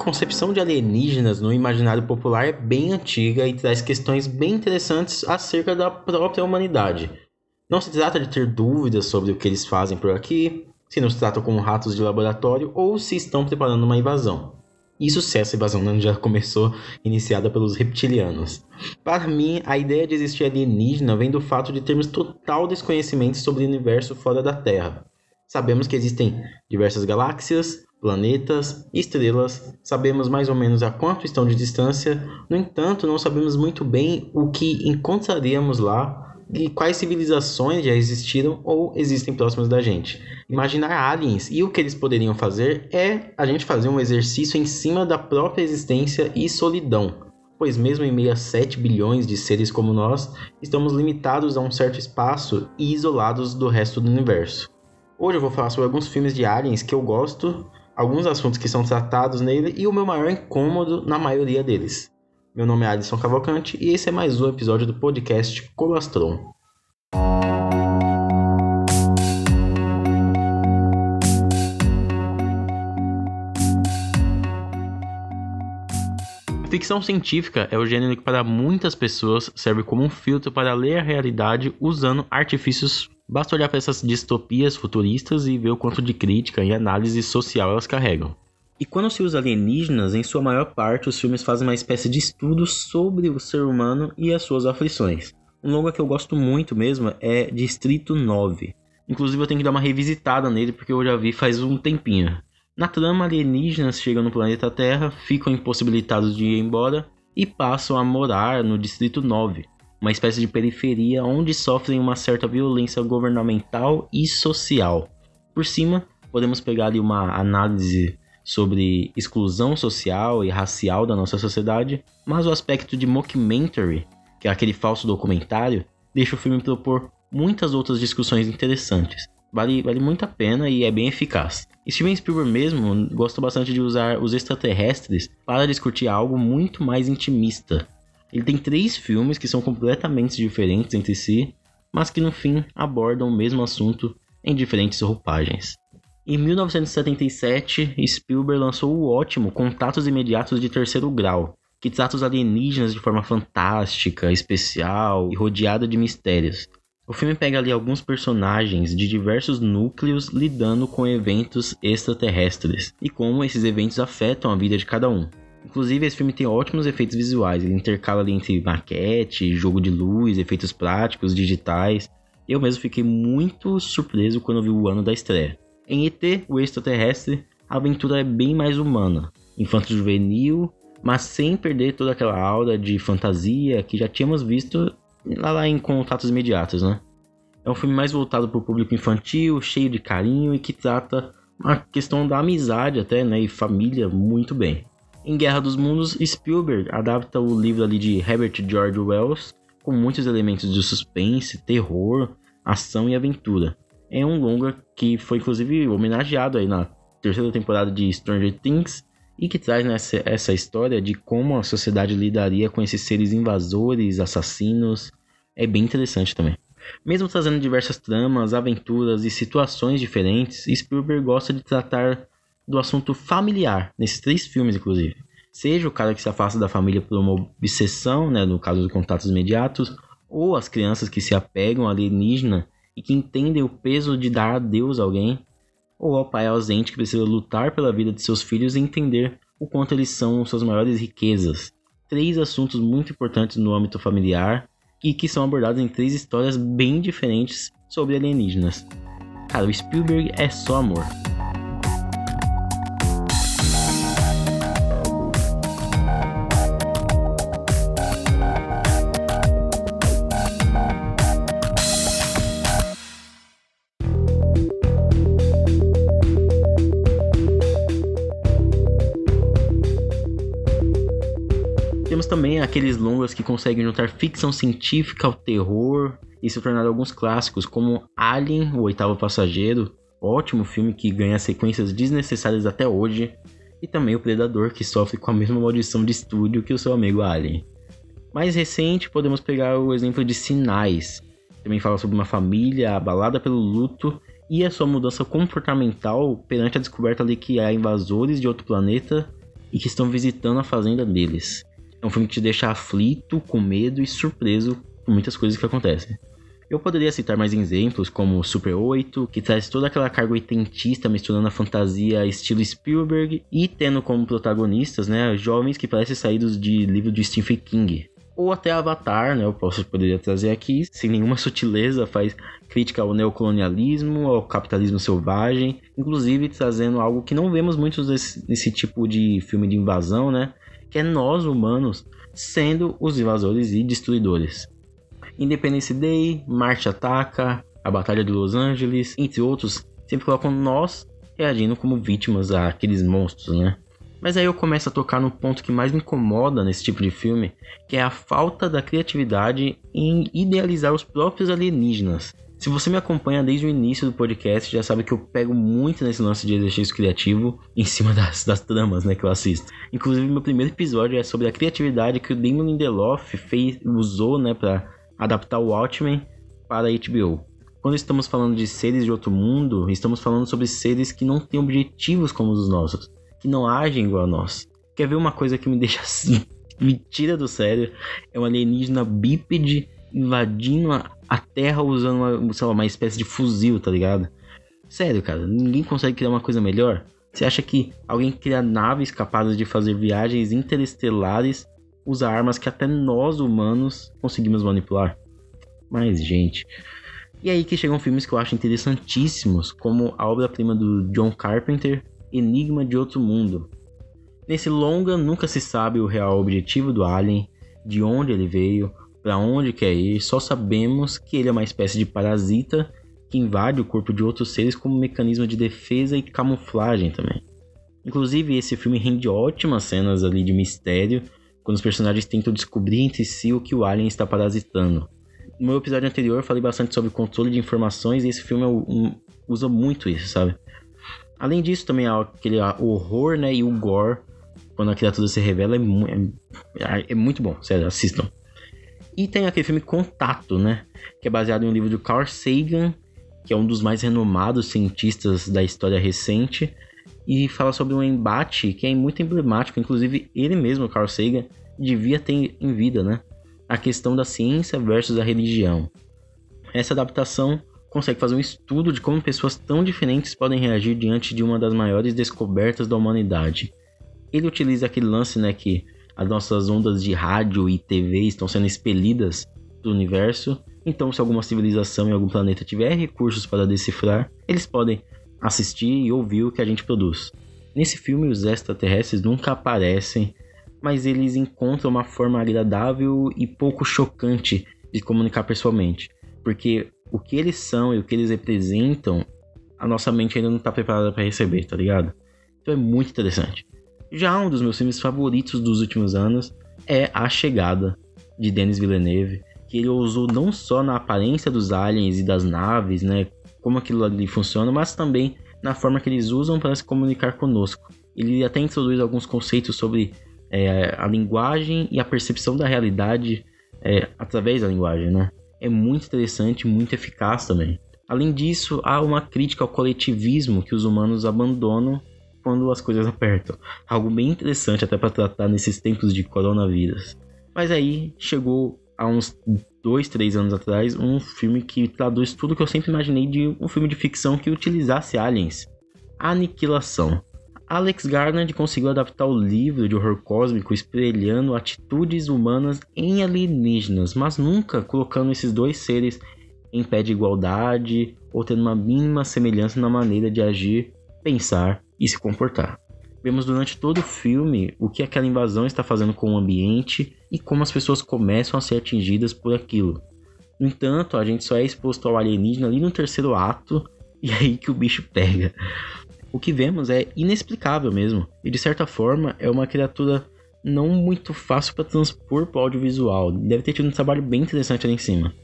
concepção de alienígenas no imaginário popular é bem antiga e traz questões bem interessantes acerca da própria humanidade. Não se trata de ter dúvidas sobre o que eles fazem por aqui, se nos tratam como ratos de laboratório ou se estão preparando uma invasão. Isso se essa invasão já começou iniciada pelos reptilianos. Para mim, a ideia de existir alienígena vem do fato de termos total desconhecimento sobre o universo fora da Terra. Sabemos que existem diversas galáxias, planetas, estrelas, sabemos mais ou menos a quanto estão de distância, no entanto, não sabemos muito bem o que encontraríamos lá e quais civilizações já existiram ou existem próximas da gente. Imaginar aliens e o que eles poderiam fazer é a gente fazer um exercício em cima da própria existência e solidão, pois mesmo em meio a 7 bilhões de seres como nós, estamos limitados a um certo espaço e isolados do resto do universo. Hoje eu vou falar sobre alguns filmes de aliens que eu gosto, alguns assuntos que são tratados nele e o meu maior incômodo na maioria deles. Meu nome é Alisson Cavalcante e esse é mais um episódio do podcast Colastron. Ficção científica é o gênero que para muitas pessoas serve como um filtro para ler a realidade usando artifícios. Basta olhar para essas distopias futuristas e ver o quanto de crítica e análise social elas carregam. E quando se usa alienígenas, em sua maior parte, os filmes fazem uma espécie de estudo sobre o ser humano e as suas aflições. Um longa que eu gosto muito mesmo é Distrito 9. Inclusive eu tenho que dar uma revisitada nele porque eu já vi faz um tempinho. Na trama, alienígenas chegam no planeta Terra, ficam impossibilitados de ir embora e passam a morar no Distrito 9, uma espécie de periferia onde sofrem uma certa violência governamental e social. Por cima, podemos pegar ali uma análise sobre exclusão social e racial da nossa sociedade, mas o aspecto de mockumentary, que é aquele falso documentário, deixa o filme propor muitas outras discussões interessantes. Vale, vale muito a pena e é bem eficaz. Steven Spielberg mesmo gosta bastante de usar os extraterrestres para discutir algo muito mais intimista. Ele tem três filmes que são completamente diferentes entre si, mas que no fim abordam o mesmo assunto em diferentes roupagens. Em 1977, Spielberg lançou o ótimo Contatos Imediatos de Terceiro Grau, que trata os alienígenas de forma fantástica, especial e rodeada de mistérios. O filme pega ali alguns personagens de diversos núcleos lidando com eventos extraterrestres e como esses eventos afetam a vida de cada um. Inclusive, esse filme tem ótimos efeitos visuais, ele intercala ali entre maquete, jogo de luz, efeitos práticos, digitais. Eu mesmo fiquei muito surpreso quando vi o ano da estreia. Em ET, o extraterrestre, a aventura é bem mais humana, infanto-juvenil, mas sem perder toda aquela aura de fantasia que já tínhamos visto lá, lá em Contatos Imediatos, né? É um filme mais voltado para o público infantil, cheio de carinho e que trata a questão da amizade até, né, e família muito bem. Em Guerra dos Mundos, Spielberg adapta o livro ali de Herbert George Wells com muitos elementos de suspense, terror, ação e aventura é um longa que foi inclusive homenageado aí na terceira temporada de Stranger Things e que traz nessa, essa história de como a sociedade lidaria com esses seres invasores, assassinos. É bem interessante também. Mesmo trazendo diversas tramas, aventuras e situações diferentes, Spielberg gosta de tratar do assunto familiar, nesses três filmes, inclusive. Seja o cara que se afasta da família por uma obsessão, né, no caso dos contatos imediatos, ou as crianças que se apegam à alienígena e que entendem o peso de dar adeus a alguém, ou ao pai ausente que precisa lutar pela vida de seus filhos e entender o quanto eles são suas maiores riquezas. Três assuntos muito importantes no âmbito familiar e que são abordados em três histórias bem diferentes sobre alienígenas. Cara, o Spielberg é só amor. Aqueles longas que conseguem juntar ficção científica ao terror e se tornar alguns clássicos, como Alien, o oitavo passageiro, ótimo filme que ganha sequências desnecessárias até hoje, e também o Predador, que sofre com a mesma maldição de estúdio que o seu amigo Alien. Mais recente, podemos pegar o exemplo de Sinais, também fala sobre uma família abalada pelo luto e a sua mudança comportamental perante a descoberta de que há invasores de outro planeta e que estão visitando a fazenda deles. É um filme que te deixa aflito, com medo e surpreso com muitas coisas que acontecem. Eu poderia citar mais exemplos, como Super 8, que traz toda aquela carga oitentista misturando a fantasia estilo Spielberg e tendo como protagonistas, né, jovens que parecem saídos de livro de Stephen King. Ou até Avatar, né, eu posso, poderia trazer aqui, sem nenhuma sutileza, faz crítica ao neocolonialismo, ao capitalismo selvagem, inclusive trazendo algo que não vemos muito nesse, nesse tipo de filme de invasão, né, que é nós, humanos, sendo os invasores e destruidores. Independence Day, Marte Ataca, a Batalha de Los Angeles, entre outros, sempre colocam nós reagindo como vítimas àqueles monstros, né? Mas aí eu começo a tocar no ponto que mais me incomoda nesse tipo de filme, que é a falta da criatividade em idealizar os próprios alienígenas. Se você me acompanha desde o início do podcast, já sabe que eu pego muito nesse lance de exercício criativo em cima das, das tramas né, que eu assisto. Inclusive, meu primeiro episódio é sobre a criatividade que o Damon Lindelof fez, usou né, para adaptar o Watchmen para a HBO. Quando estamos falando de seres de outro mundo, estamos falando sobre seres que não têm objetivos como os nossos, que não agem igual a nós. Quer ver uma coisa que me deixa assim, me tira do sério? É um alienígena bípede invadindo a, a Terra usando uma, sei lá, uma espécie de fuzil, tá ligado? Sério, cara, ninguém consegue criar uma coisa melhor? Você acha que alguém cria naves capazes de fazer viagens interestelares usa armas que até nós humanos conseguimos manipular. Mas, gente. E aí que chegam filmes que eu acho interessantíssimos, como a obra-prima do John Carpenter, Enigma de Outro Mundo. Nesse longa nunca se sabe o real objetivo do alien, de onde ele veio, para onde quer ir, só sabemos que ele é uma espécie de parasita que invade o corpo de outros seres como mecanismo de defesa e camuflagem também. Inclusive, esse filme rende ótimas cenas ali de mistério quando os personagens tentam descobrir entre si o que o alien está parasitando. No meu episódio anterior eu falei bastante sobre controle de informações e esse filme um, usa muito isso, sabe? Além disso, também há aquele horror né, e o gore, quando a criatura se revela, é, mu é, é muito bom, sério, assistam. E tem aquele filme Contato, né? Que é baseado em um livro do Carl Sagan, que é um dos mais renomados cientistas da história recente, e fala sobre um embate que é muito emblemático, inclusive ele mesmo, Carl Sagan, devia ter em vida, né? A questão da ciência versus a religião. Essa adaptação consegue fazer um estudo de como pessoas tão diferentes podem reagir diante de uma das maiores descobertas da humanidade. Ele utiliza aquele lance, né, que as nossas ondas de rádio e TV estão sendo expelidas do universo. Então, se alguma civilização em algum planeta tiver recursos para decifrar, eles podem assistir e ouvir o que a gente produz. Nesse filme, os extraterrestres nunca aparecem, mas eles encontram uma forma agradável e pouco chocante de comunicar pessoalmente, porque o que eles são e o que eles representam, a nossa mente ainda não está preparada para receber, tá ligado? Então é muito interessante. Já um dos meus filmes favoritos dos últimos anos é A Chegada, de Denis Villeneuve, que ele usou não só na aparência dos aliens e das naves, né, como aquilo ali funciona, mas também na forma que eles usam para se comunicar conosco. Ele até introduz alguns conceitos sobre é, a linguagem e a percepção da realidade é, através da linguagem, né? É muito interessante, muito eficaz também. Além disso, há uma crítica ao coletivismo que os humanos abandonam quando as coisas apertam. Algo bem interessante até para tratar nesses tempos de coronavírus. Mas aí chegou há uns dois, três anos atrás, um filme que traduz tudo que eu sempre imaginei de um filme de ficção que utilizasse aliens. Aniquilação. Alex Garland conseguiu adaptar o livro de horror cósmico espelhando atitudes humanas em alienígenas, mas nunca colocando esses dois seres em pé de igualdade ou tendo uma mínima semelhança na maneira de agir, pensar e se comportar. Vemos durante todo o filme o que aquela invasão está fazendo com o ambiente e como as pessoas começam a ser atingidas por aquilo. No entanto, a gente só é exposto ao alienígena ali no terceiro ato e é aí que o bicho pega. O que vemos é inexplicável mesmo, e de certa forma é uma criatura não muito fácil para transpor para o audiovisual. Deve ter tido um trabalho bem interessante ali em cima.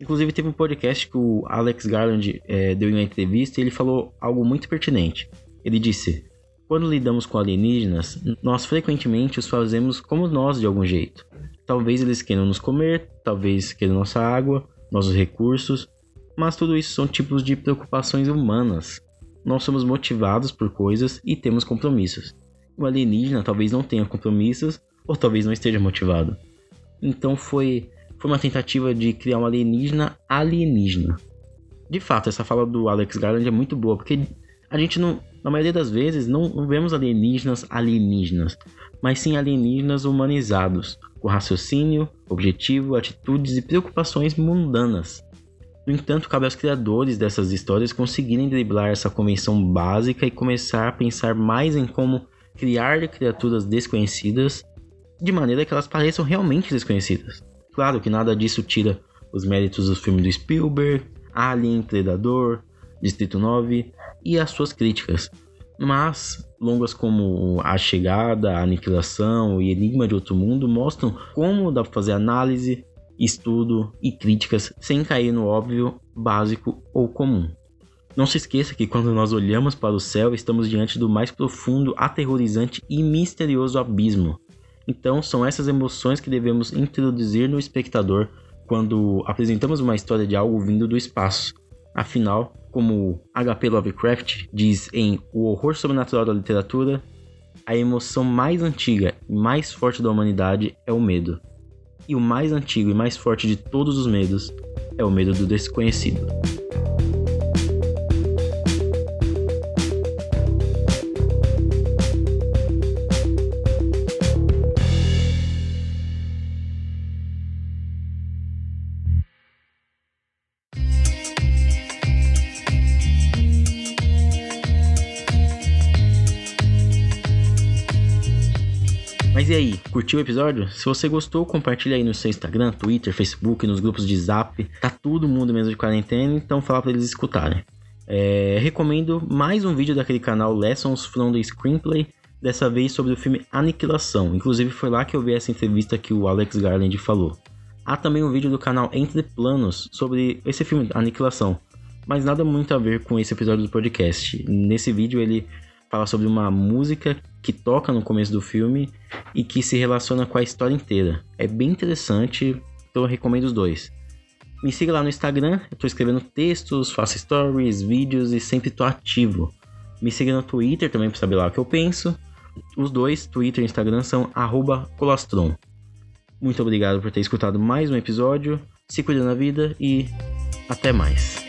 Inclusive teve um podcast que o Alex Garland é, deu em uma entrevista e ele falou algo muito pertinente. Ele disse: quando lidamos com alienígenas, nós frequentemente os fazemos como nós de algum jeito. Talvez eles queiram nos comer, talvez queiram nossa água, nossos recursos, mas tudo isso são tipos de preocupações humanas. Nós somos motivados por coisas e temos compromissos. o alienígena talvez não tenha compromissos ou talvez não esteja motivado. Então foi, foi uma tentativa de criar um alienígena alienígena. De fato, essa fala do Alex Garland é muito boa, porque a gente não, na maioria das vezes, não, vemos alienígenas alienígenas, mas sim alienígenas humanizados, com raciocínio, objetivo, atitudes e preocupações mundanas. No entanto, cabe aos criadores dessas histórias conseguirem driblar essa convenção básica e começar a pensar mais em como criar criaturas desconhecidas de maneira que elas pareçam realmente desconhecidas. Claro que nada disso tira os méritos do filme do Spielberg, Alien, Predador, Distrito 9 e as suas críticas. Mas longas como A Chegada, A Aniquilação e Enigma de Outro Mundo mostram como dá para fazer análise, estudo e críticas sem cair no óbvio, básico ou comum. Não se esqueça que quando nós olhamos para o céu, estamos diante do mais profundo, aterrorizante e misterioso abismo. Então, são essas emoções que devemos introduzir no espectador quando apresentamos uma história de algo vindo do espaço. Afinal, como H.P. Lovecraft diz em O Horror Sobrenatural da Literatura, a emoção mais antiga e mais forte da humanidade é o medo. E o mais antigo e mais forte de todos os medos é o medo do desconhecido. E aí, curtiu o episódio? Se você gostou, compartilha aí no seu Instagram, Twitter, Facebook, nos grupos de Zap. Tá todo mundo mesmo de quarentena, então fala para eles escutarem. É, recomendo mais um vídeo daquele canal Lessons from the Screenplay, dessa vez sobre o filme Aniquilação. Inclusive foi lá que eu vi essa entrevista que o Alex Garland falou. Há também um vídeo do canal Entre Planos sobre esse filme Aniquilação, mas nada muito a ver com esse episódio do podcast. Nesse vídeo ele fala sobre uma música que toca no começo do filme e que se relaciona com a história inteira. É bem interessante, então eu recomendo os dois. Me siga lá no Instagram, eu tô escrevendo textos, faço stories, vídeos e sempre tô ativo. Me siga no Twitter também para saber lá o que eu penso. Os dois, Twitter e Instagram, são colastron. Muito obrigado por ter escutado mais um episódio. Se cuida na vida e até mais.